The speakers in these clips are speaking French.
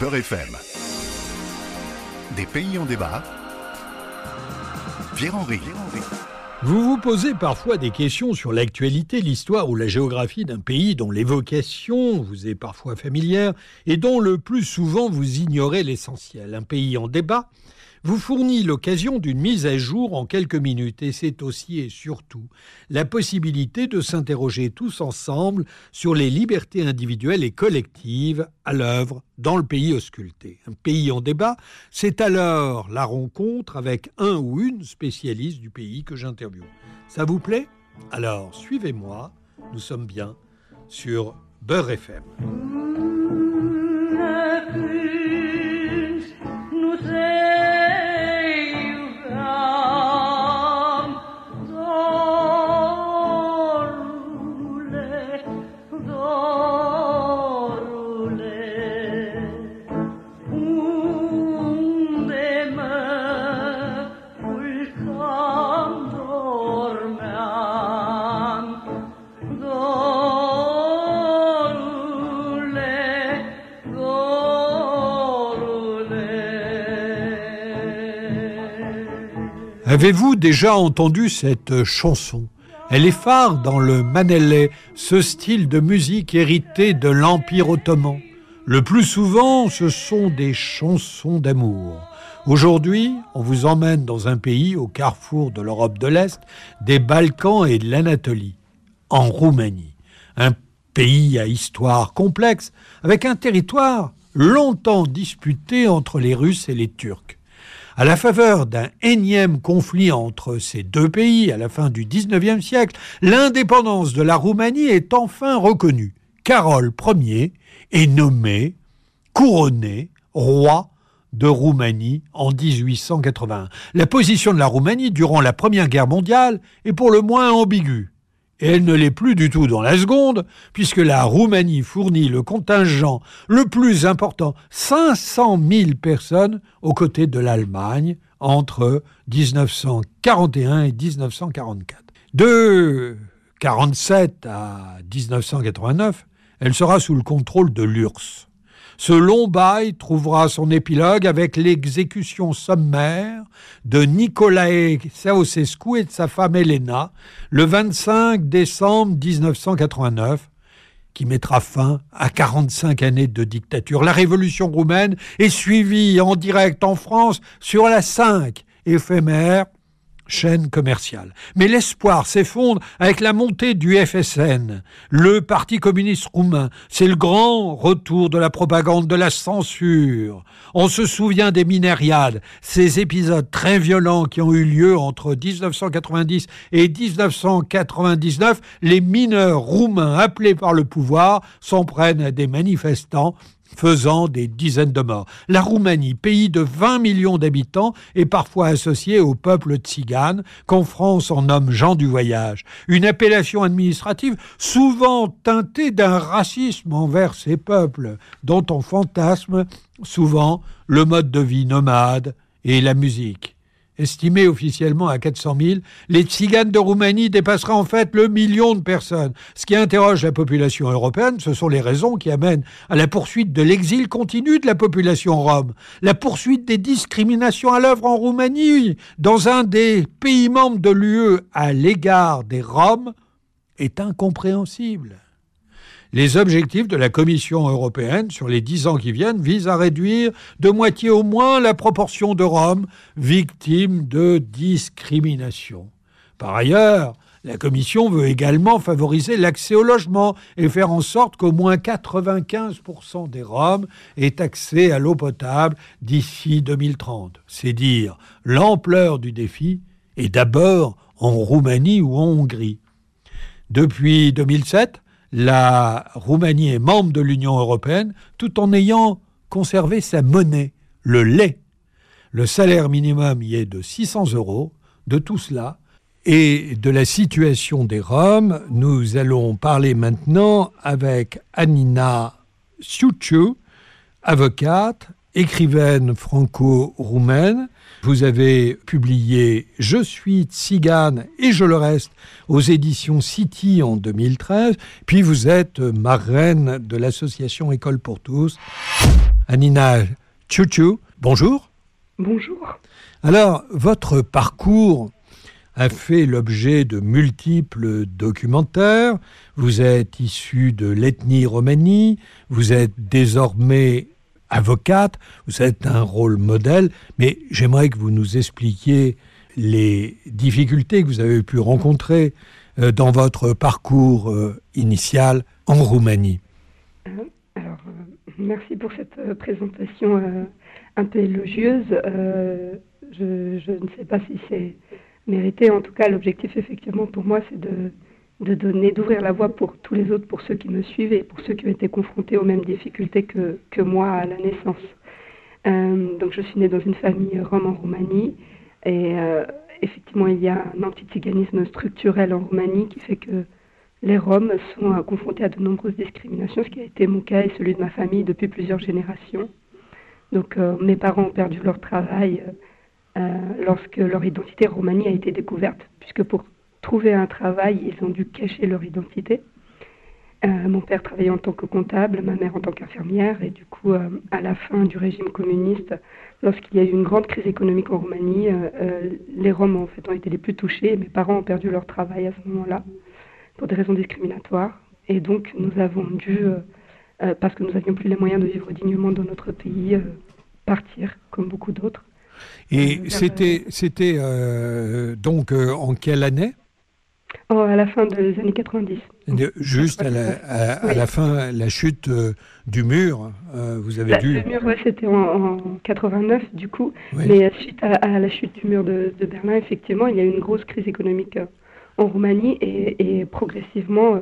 Beurre FM. Des pays en débat. Pierre-Henri. Vous vous posez parfois des questions sur l'actualité, l'histoire ou la géographie d'un pays dont l'évocation vous est parfois familière et dont le plus souvent vous ignorez l'essentiel. Un pays en débat vous fournit l'occasion d'une mise à jour en quelques minutes et c'est aussi et surtout la possibilité de s'interroger tous ensemble sur les libertés individuelles et collectives à l'œuvre dans le pays ausculté. Un pays en débat, c'est alors la rencontre avec un ou une spécialiste du pays que j'interviewe. Ça vous plaît? Alors suivez-moi, nous sommes bien sur Beurre FM. Avez-vous déjà entendu cette chanson? Elle est phare dans le manelé, ce style de musique hérité de l'Empire ottoman. Le plus souvent, ce sont des chansons d'amour. Aujourd'hui, on vous emmène dans un pays au carrefour de l'Europe de l'Est, des Balkans et de l'Anatolie, en Roumanie. Un pays à histoire complexe, avec un territoire longtemps disputé entre les Russes et les Turcs. À la faveur d'un énième conflit entre ces deux pays à la fin du XIXe siècle, l'indépendance de la Roumanie est enfin reconnue. Carole Ier est nommé, couronné, roi de Roumanie en 1881. La position de la Roumanie durant la Première Guerre mondiale est pour le moins ambiguë et elle ne l'est plus du tout dans la seconde, puisque la Roumanie fournit le contingent le plus important, 500 000 personnes, aux côtés de l'Allemagne entre 1941 et 1944. De 1947 à 1989, elle sera sous le contrôle de l'URSS. Ce long bail trouvera son épilogue avec l'exécution sommaire de Nicolae Ceausescu et de sa femme Elena le 25 décembre 1989 qui mettra fin à 45 années de dictature. La révolution roumaine est suivie en direct en France sur la 5 éphémère chaîne commerciale. Mais l'espoir s'effondre avec la montée du FSN, le Parti communiste roumain. C'est le grand retour de la propagande, de la censure. On se souvient des minériades, ces épisodes très violents qui ont eu lieu entre 1990 et 1999. Les mineurs roumains appelés par le pouvoir s'en prennent à des manifestants faisant des dizaines de morts. La Roumanie, pays de 20 millions d'habitants, est parfois associée au peuple tzigane, qu'en France on nomme gens du voyage. Une appellation administrative souvent teintée d'un racisme envers ces peuples, dont on fantasme souvent le mode de vie nomade et la musique estimé officiellement à 400 000, les tziganes de Roumanie dépasseraient en fait le million de personnes. Ce qui interroge la population européenne, ce sont les raisons qui amènent à la poursuite de l'exil continu de la population rome, la poursuite des discriminations à l'œuvre en Roumanie, dans un des pays membres de l'UE à l'égard des Roms, est incompréhensible. Les objectifs de la Commission européenne sur les dix ans qui viennent visent à réduire de moitié au moins la proportion de Roms victimes de discrimination. Par ailleurs, la Commission veut également favoriser l'accès au logement et faire en sorte qu'au moins 95% des Roms aient accès à l'eau potable d'ici 2030. C'est dire l'ampleur du défi, et d'abord en Roumanie ou en Hongrie. Depuis 2007, la Roumanie est membre de l'Union européenne tout en ayant conservé sa monnaie, le lait. Le salaire minimum y est de 600 euros. De tout cela et de la situation des Roms, nous allons parler maintenant avec Anina Siuchu, avocate écrivaine franco-roumaine. Vous avez publié Je suis tzigane et je le reste aux éditions City en 2013. Puis vous êtes marraine de l'association École pour tous. Anina Tchouchou, bonjour. Bonjour. Alors, votre parcours a fait l'objet de multiples documentaires. Vous êtes issu de l'ethnie romanie, vous êtes désormais avocate, vous êtes un rôle modèle, mais j'aimerais que vous nous expliquiez les difficultés que vous avez pu rencontrer euh, dans votre parcours euh, initial en Roumanie. Euh, alors, merci pour cette présentation un peu élogieuse. Je, je, ne sais pas si c'est mérité. En tout cas, l'objectif, effectivement, pour moi, c'est de, de donner, d'ouvrir la voie pour tous les autres, pour ceux qui me suivent et pour ceux qui ont été confrontés aux mêmes difficultés que, moi à la naissance. Euh, donc, je suis née dans une famille rome en Roumanie et euh, effectivement, il y a un anti-tsiganisme structurel en Roumanie qui fait que les Roms sont euh, confrontés à de nombreuses discriminations, ce qui a été mon cas et celui de ma famille depuis plusieurs générations. Donc, mes parents ont perdu leur travail lorsque leur identité romanie a été découverte, puisque pour trouver un travail, ils ont dû cacher leur identité. Euh, mon père travaillait en tant que comptable, ma mère en tant qu'infirmière, et du coup, euh, à la fin du régime communiste, lorsqu'il y a eu une grande crise économique en Roumanie, les Roms en fait ont été les plus touchés. Mes parents ont perdu leur travail à ce moment-là pour des raisons discriminatoires, et donc nous avons dû, parce que nous n'avions plus les moyens de vivre dignement dans notre pays, partir comme beaucoup d'autres. Et c'était, c'était euh, donc euh, en quelle année? Oh, À la fin des années 90. juste à la, à, la, fin, la chute euh, du mur, vous avez dû... Le mur, c'était en, 89 du coup, mais suite à, la chute du mur de, Berlin, effectivement, il y a eu une grosse crise économique en Roumanie et, progressivement,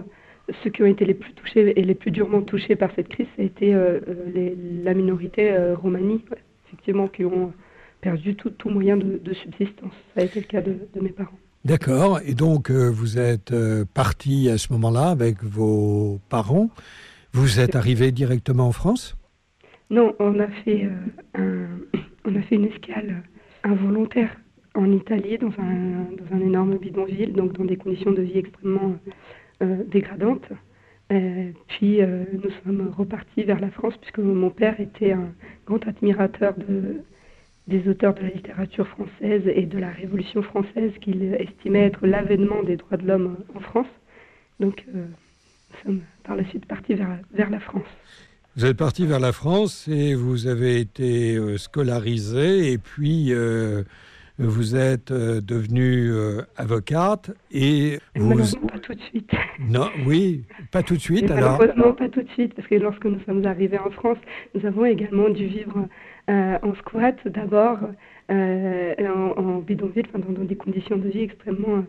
ceux qui ont été les plus touchés et les plus durement touchés par cette crise, ça a été la minorité Roumanie, effectivement, qui ont perdu tout, tout moyen de, subsistance. Ça a été le cas de, mes parents. D'accord. Et donc, euh, vous êtes euh, parti à ce moment-là avec vos parents. Vous êtes arrivé directement en France? Non, on a fait, euh, un, on a fait une escale involontaire en Italie, dans un, dans un énorme bidonville, donc dans des conditions de vie extrêmement dégradantes. puis nous sommes repartis vers la France, puisque mon père était un grand admirateur de, des auteurs de la littérature française et de la Révolution française qu'il estimait être l'avènement des droits de l'homme en France. Donc, euh, nous sommes par la suite partis vers, vers, la France. Vous êtes parti vers la France et vous avez été euh, scolarisé et puis euh, vous êtes devenue avocate et vous... Malheureusement, pas tout de suite. Non, oui, pas tout de suite. alors. Malheureusement, pas tout de suite, parce que lorsque nous sommes arrivés en France, nous avons également dû vivre euh, en squat d'abord, euh, en, bidonville, dans, des conditions de vie extrêmement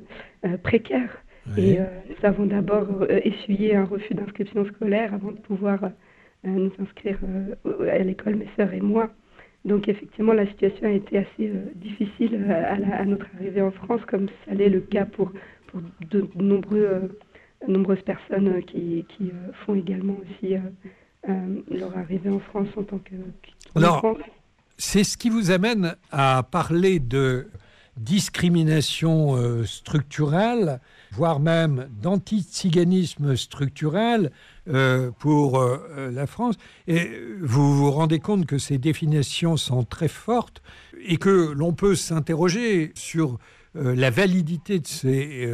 euh, précaires. Et nous avons d'abord essuyé un refus d'inscription scolaire avant de pouvoir nous inscrire à l'école, mes sœurs et moi. Donc effectivement, la situation a été assez difficile à, notre arrivée en France, comme ça l'est le cas pour, pour de nombreux, nombreuses personnes qui, qui font également aussi leur arrivée en France en tant que alors, c'est ce qui vous amène à parler de discrimination euh, structurelle, voire même d'anti-tsiganisme structurel euh, pour euh, la France. Et vous vous rendez compte que ces définitions sont très fortes et que l'on peut s'interroger sur la validité de ces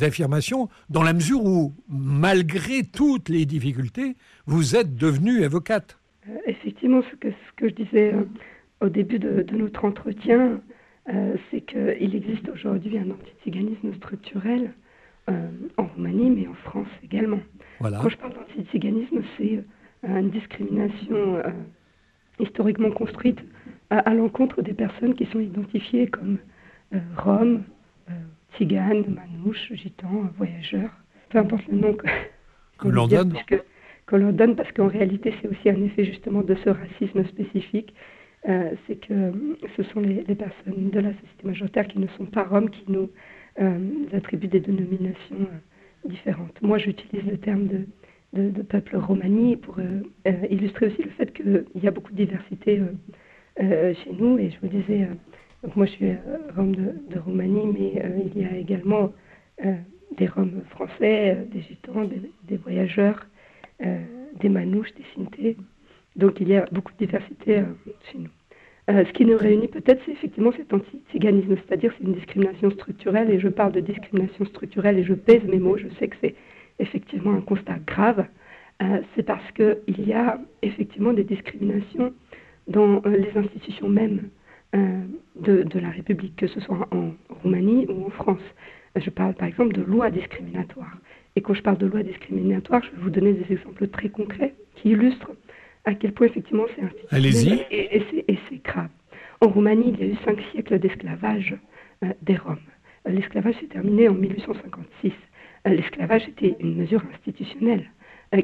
affirmations dans la mesure où, malgré toutes les difficultés, vous êtes devenue avocate. Euh, effectivement, ce que, ce que je disais euh, au début de, notre entretien, euh, c'est qu'il existe aujourd'hui un antiziganisme structurel en Roumanie, mais en France également. Quand je parle d'antiziganisme, c'est une discrimination historiquement construite à, l'encontre des personnes qui sont identifiées comme roms, tziganes, manouches, gitans, voyageurs, peu importe le nom que, l'on donne que l'on donne, parce qu'en réalité, c'est aussi un effet justement de ce racisme spécifique. Euh, c'est que ce sont les, personnes de la société majoritaire qui ne sont pas roms qui nous euh, attribuent des dénominations euh, différentes. Moi, j'utilise le terme de de, de peuple romani, pour illustrer aussi le fait qu'il y a beaucoup de diversité chez nous. Et je vous disais, donc moi je suis Rome de, Roumanie, mais il y a également des Roms français, des Gitans, des, voyageurs, des Manouches, des Sintés. Donc il y a beaucoup de diversité chez nous. Euh, ce qui nous réunit peut-être, c'est effectivement cet anti-tsiganisme, c'est-à-dire c'est une discrimination structurelle, et je parle de discrimination structurelle et je pèse mes mots, je sais que c'est effectivement un constat grave, euh, c'est parce qu'il y a effectivement des discriminations dans euh, les institutions mêmes de, de, la République, que ce soit en Roumanie ou en France. Je parle par exemple de lois discriminatoires. Et quand je parle de lois discriminatoires, je vais vous donner des exemples très concrets qui illustrent à quel point effectivement c'est institutionnel et, et c'est grave. En Roumanie, il y a eu cinq siècles d'esclavage euh, des Roms. Euh, l'esclavage s'est terminé en 1856. Euh, l'esclavage était une mesure institutionnelle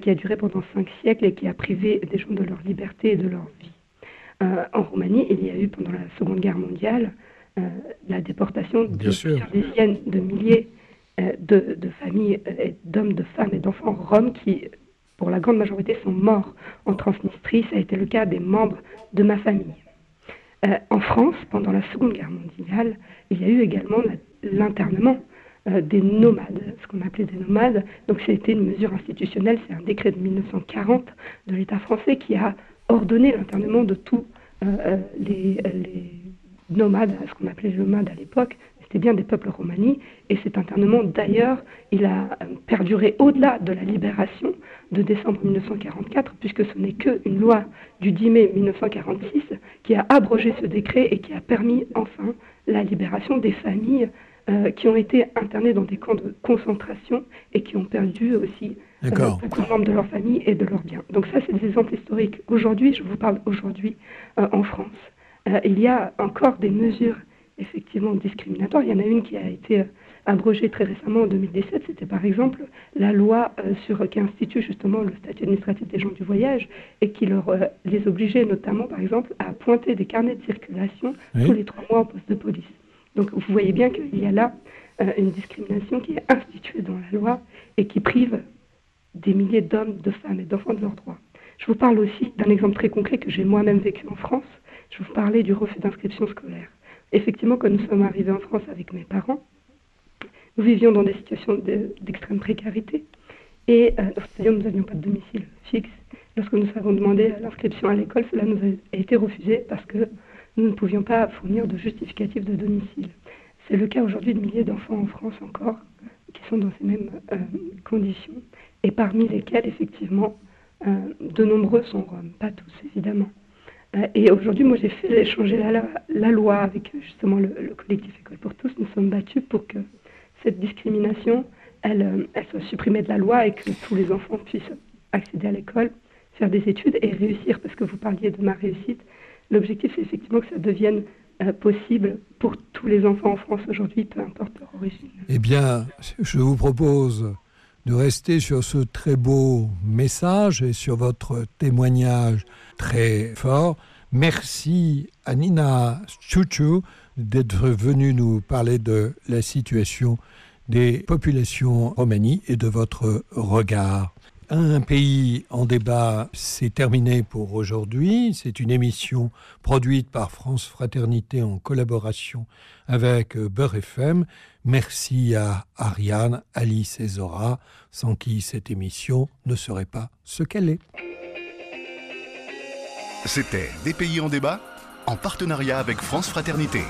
qui a duré pendant cinq siècles et qui a privé des gens de leur liberté et de leur vie. En Roumanie, il y a eu pendant la Seconde Guerre mondiale la déportation de dizaines de milliers de, de familles, d'hommes, de femmes et d'enfants roms qui pour la grande majorité, sont morts en Transnistrie. Ça a été le cas des membres de ma famille. Euh, en France, pendant la Seconde Guerre mondiale, il y a eu également l'internement euh, des nomades, ce qu'on appelait des nomades. Donc, c'était une mesure institutionnelle, c'est un décret de 1940 de l'État français qui a ordonné l'internement de tous euh, les, les, nomades, ce qu'on appelait les nomades à l'époque, c'était bien des peuples romani, et cet internement, d'ailleurs, il a euh, perduré au-delà de la libération de décembre 1944, puisque ce n'est qu'une loi du 10 mai 1946 qui a abrogé ce décret et qui a permis enfin la libération des familles euh, qui ont été internées dans des camps de concentration et qui ont perdu aussi euh, beaucoup de membres de leur famille et de leurs biens. Donc ça, c'est des exemples historiques. Aujourd'hui, je vous parle aujourd'hui en France. il y a encore des mesures effectivement discriminatoire. Il y en a une qui a été euh, abrogée très récemment en 2017, c'était par exemple la loi euh, sur, qui institue justement le statut administratif des gens du voyage et qui leur, euh, les obligeait notamment par exemple à pointer des carnets de circulation tous les trois mois en poste de police. Donc vous voyez bien qu'il y a là une discrimination qui est instituée dans la loi et qui prive des milliers d'hommes, de femmes et d'enfants de leurs droits. Je vous parle aussi d'un exemple très concret que j'ai moi-même vécu en France. Je vous parlais du refus d'inscription scolaire effectivement, quand nous sommes arrivés en France avec mes parents, nous vivions dans des situations d'extrême précarité. Et euh, c'est-à-dire nous n'avions pas de domicile fixe. Lorsque nous avons demandé l'inscription à l'école, cela nous a été refusé parce que nous ne pouvions pas fournir de justificatif de domicile. C'est le cas aujourd'hui de milliers d'enfants en France encore qui sont dans ces mêmes euh, conditions et parmi lesquels, effectivement, euh, de nombreux sont roms, pas tous évidemment. Euh, et aujourd'hui, moi, j'ai fait changer la, loi avec justement le, collectif École pour tous. Nous sommes battus pour que cette discrimination, elle, elle, soit supprimée de la loi et que tous les enfants puissent accéder à l'école, faire des études et réussir. Parce que vous parliez de ma réussite. L'objectif, c'est effectivement que ça devienne euh, possible pour tous les enfants en France aujourd'hui, peu importe leur origine. Eh bien, je vous propose de rester sur ce très beau message et sur votre témoignage très fort. Merci à Nina Chouchou d'être venue nous parler de la situation des populations romanies et de votre regard. Un pays en débat, c'est terminé pour aujourd'hui. C'est une émission produite par France Fraternité en collaboration avec Beurre FM. Merci à Ariane, Alice et Zora, sans qui cette émission ne serait pas ce qu'elle est. C'était Des pays en débat en partenariat avec France Fraternité.